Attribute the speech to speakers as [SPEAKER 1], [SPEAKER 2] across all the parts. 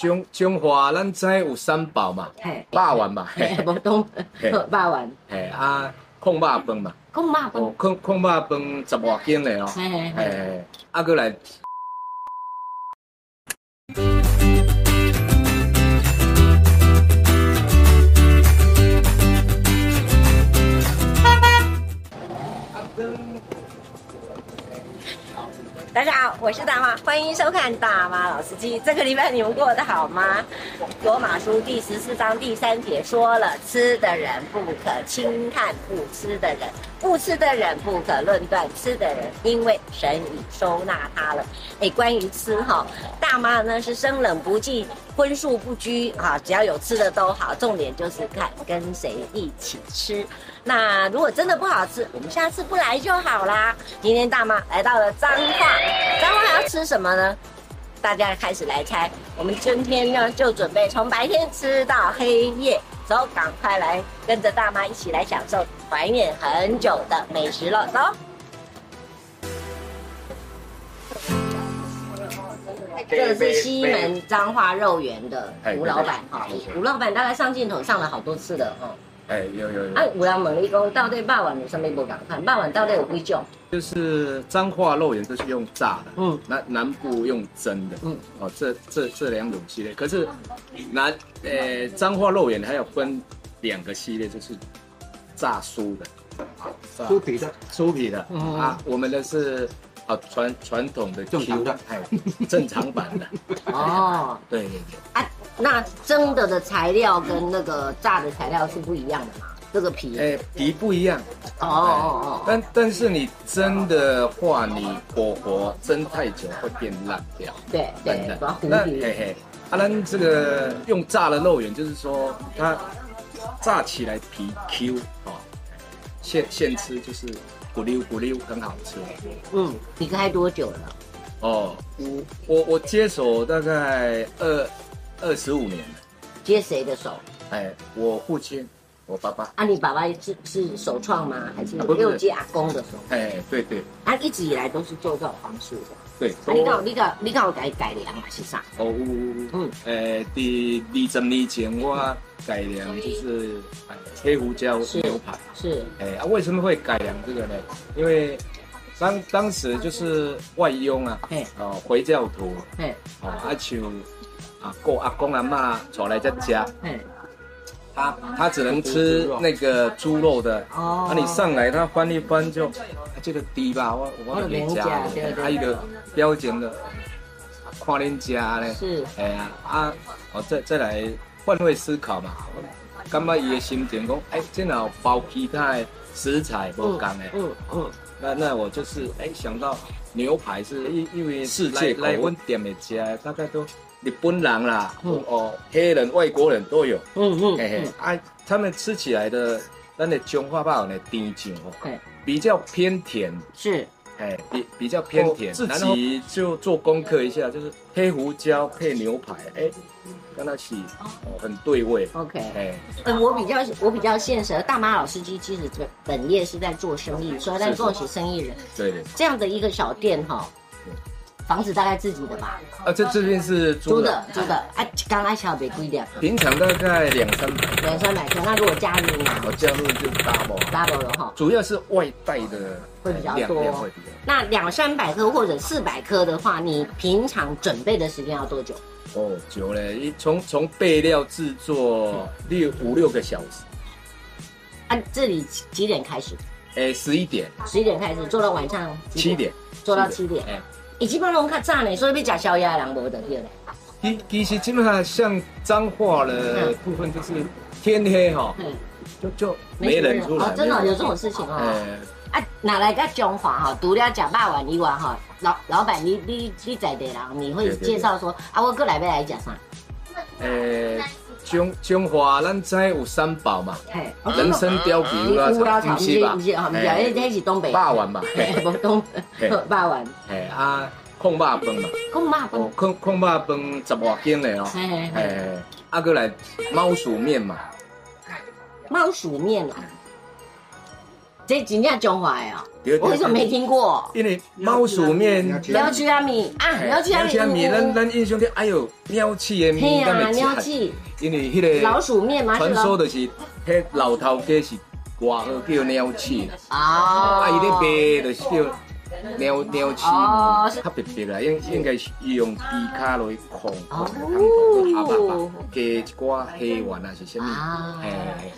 [SPEAKER 1] 中中华咱知有三宝嘛，肉圆嘛，
[SPEAKER 2] 无懂肉圆，
[SPEAKER 1] 嘿啊，控肉饭嘛，
[SPEAKER 2] 控肉饭，
[SPEAKER 1] 控控肉饭十外斤的哦，嘿。嘿，啊，
[SPEAKER 2] 过来。我是大妈，欢迎收看《大妈老司机》。这个礼拜你们过得好吗？罗马书第十四章第三节说了，吃的人不可轻看不吃的人，不吃的人不可论断吃的人，因为神已收纳他了。哎，关于吃哈，大妈呢是生冷不忌，荤素不拘啊，只要有吃的都好，重点就是看跟谁一起吃。那如果真的不好吃，我们下次不来就好啦。今天大妈来到了彰化，彰化还要吃什么呢？大家开始来猜。我们今天呢就准备从白天吃到黑夜，走，赶快来跟着大妈一起来享受怀念很久的美食了，走。这是西门彰化肉圆的吴老板哈，吴老板大概上镜头上了好多次了哈。
[SPEAKER 1] 哎，有有有。
[SPEAKER 2] 啊，有人问你讲，到底肉圆有什么不敢？看肉圆到底有几种？
[SPEAKER 1] 就是彰化肉圆都是用炸的，嗯，南南部用蒸的，嗯，哦，这这这两种系列。可是南呃彰化肉圆还有分两个系列，就是炸酥的，
[SPEAKER 3] 酥皮的，
[SPEAKER 1] 酥皮的，嗯啊，我们的是啊传传统的 Q 的，哎，正常版的。
[SPEAKER 2] 哦，
[SPEAKER 1] 对对对。啊。
[SPEAKER 2] 那蒸的的材料跟那个炸的材料是不一样的嘛？这个皮，
[SPEAKER 1] 哎，皮不一样。哦哦哦。但但是你蒸的话，你火候蒸太久会变烂掉。
[SPEAKER 2] 对对。
[SPEAKER 1] 那嘿嘿，啊，咱这个用炸的肉圆，就是说它炸起来皮 Q 哦，现现吃就是咕溜咕溜，很好吃。
[SPEAKER 2] 嗯，你开多久了？
[SPEAKER 1] 哦，我我我接手大概二。二十五年了，
[SPEAKER 2] 接谁的手？
[SPEAKER 1] 哎，我父亲，我爸爸。
[SPEAKER 2] 啊，你爸爸是是首创吗？还是又接阿公的手？
[SPEAKER 1] 哎，对对。
[SPEAKER 2] 啊，一直以来都是做这种方式的。
[SPEAKER 1] 对。
[SPEAKER 2] 啊，你讲你讲你讲改改良还是啥？
[SPEAKER 1] 哦，嗯，呃，第二十年前我改良就是黑胡椒牛排。是。哎，啊，为什么会改良这个呢？因为当当时就是外佣啊，哦，回教徒，哎，哦，阿秋。啊，过阿公阿妈坐来在家，他他只能吃那个猪肉的，哦，那你上来他翻一翻就，这个低吧，我我没加，还有一个标准的，看恁家嘞，是，哎呀啊，我再再来换位思考嘛，感觉伊的心情讲，哎，真好包其他的食材不干的，嗯嗯，那那我就是哎想到牛排是因因为世界来温店的家大概都。日本人啦，嗯、哦，黑人、外国人都有，嗯嗯，嘿嘿，啊，他们吃起来的，咱的中华包的甜酱哦，比较偏甜，是，哎，比比较偏甜，自己就做功课一下，就是黑胡椒配牛排，哎，跟它起哦很对味，OK，哎，
[SPEAKER 2] 嗯，我比较我比较现实，大妈老司机其实本业是在做生意，所以在做起生意人，对。对，这样的一个小店哈。房子大概自己的吧？
[SPEAKER 1] 啊，这这边是租的，
[SPEAKER 2] 租的。哎，刚开始要别贵点。
[SPEAKER 1] 平常大概两三百。
[SPEAKER 2] 两三百克，那如果加入呢？
[SPEAKER 1] 我加入就 double。
[SPEAKER 2] double 了哈。
[SPEAKER 1] 主要是外带的
[SPEAKER 2] 会比较多。那两三百颗或者四百颗的话，你平常准备的时间要多久？
[SPEAKER 1] 哦，久嘞，一从从备料制作六五六个小时。
[SPEAKER 2] 啊，这里几点开始？
[SPEAKER 1] 哎，十一点。
[SPEAKER 2] 十一点开始，做到晚上
[SPEAKER 1] 七点。
[SPEAKER 2] 做到七点。哎。以基本拢较早呢，所以要食宵夜的人无得去嘞。
[SPEAKER 1] 其其实基本上像脏话的部分，就是天黑哈，就就没人出来。
[SPEAKER 2] 哦，真的有这种事情哦。哎，啊，哪来个中华哈？除了吃肉圆以外哈，老老板你你你在地人，你会介绍说啊，我过来要来讲啥？
[SPEAKER 1] 诶，中中华咱知有三宝嘛，人参貂皮乌拉草，不是吧？不是，不是，
[SPEAKER 2] 那是东北。
[SPEAKER 1] 霸王嘛，
[SPEAKER 2] 无东，霸王。
[SPEAKER 1] 嘿啊，控肉饭嘛，
[SPEAKER 2] 控肉饭，
[SPEAKER 1] 控控肉饭十外斤的哦。嘿，啊，过来猫鼠面嘛，
[SPEAKER 2] 猫鼠面啊，这真正中华的哦。我为什么没听过？
[SPEAKER 1] 因为猫鼠面、
[SPEAKER 2] 鸟鼠阿米啊，鸟鼠阿米，
[SPEAKER 1] 咱咱印象里哎呦，鸟鼠的面，
[SPEAKER 2] 对啊，鸟鼠。
[SPEAKER 1] 因为迄个
[SPEAKER 2] 老鼠面嘛，
[SPEAKER 1] 传说就是迄老头家是外号叫鸟鼠
[SPEAKER 2] 哦，啊，
[SPEAKER 1] 伊咧卖就是叫鸟鸟鼠，哦，较特别啦，应应该是用猪脚来控，哦，加一寡黑丸啊是啥物？哎。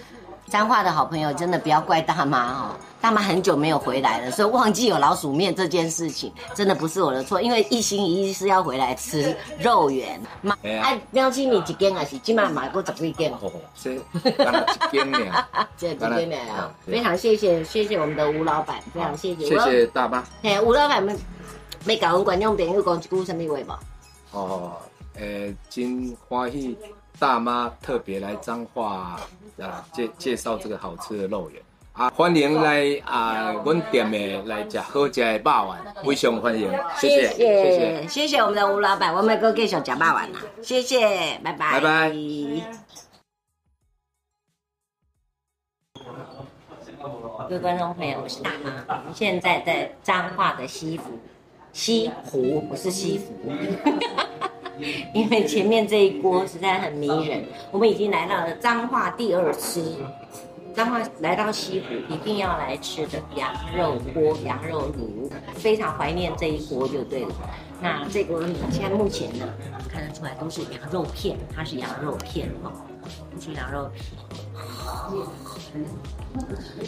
[SPEAKER 2] 彰化的好朋友真的不要怪大妈哦，大妈很久没有回来了，所以忘记有老鼠面这件事情，真的不是我的错，因为一心一意是要回来吃肉圆。妈，哎，喵七米几间啊？是今晚买过十几间？哦，
[SPEAKER 1] 这？这几间呢？
[SPEAKER 2] 非常谢谢谢谢我们的吴老板，非常谢谢
[SPEAKER 1] 谢谢大妈。
[SPEAKER 2] 哎，吴老板们没搞完观众朋友讲一句什么话吗？
[SPEAKER 1] 哦，诶，真欢喜大妈特别来彰化。啊，介介绍这个好吃的肉圆啊，欢迎来啊，我们店的来吃好吃的霸王，非常欢迎，谢谢谢谢
[SPEAKER 2] 谢谢我们的吴老板，我们哥继续吃霸王啦，谢谢，拜拜拜拜。各位观众朋友，我是大妈，我们现在在彰化的西湖，西湖不是西湖。因为前面这一锅实在很迷人，我们已经来到了彰化第二次，彰化来到西湖一定要来吃的羊肉锅、羊肉卤，非常怀念这一锅就对了。那这个现在目前呢，看得出来都是羊肉片，它是羊肉片哦，不是羊肉皮。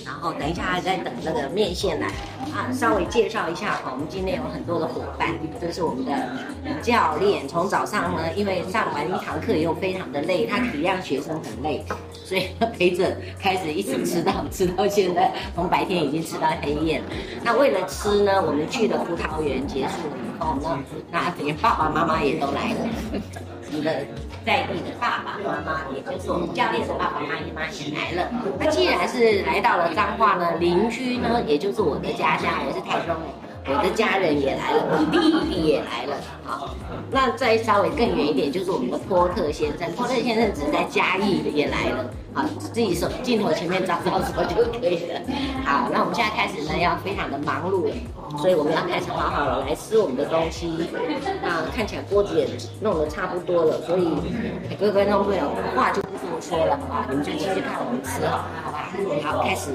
[SPEAKER 2] 然后等一下还在等那个面线来啊，稍微介绍一下哈，我们今天有很多的伙伴，这是我们的教练，从早上呢，因为上完一堂课又非常的累，他体谅学生很累，所以他陪着开始一直吃到吃到现在，从白天已经吃到黑夜。那为了吃呢，我们去了葡萄园，结束了以后呢，那连爸爸妈妈也都来了。我们的在地的爸爸妈妈，也就是我们教练的爸爸妈妈也来了。那既然是来到了彰化呢，邻居呢，也就是我的家乡，我是台中人。我的家人也来了，我弟弟也来了。好，那再稍微更远一点，就是我们的波特先生。波特先生只在嘉义也来了。好，自己手镜头前面照照说就可以了。好，那我们现在开始呢，要非常的忙碌，所以我们要开始好好的来吃我们的东西。那看起来锅子也弄得差不多了，所以各位观众朋友，话就不多说了啊，你们就继续看我们吃，好吧？好，开始。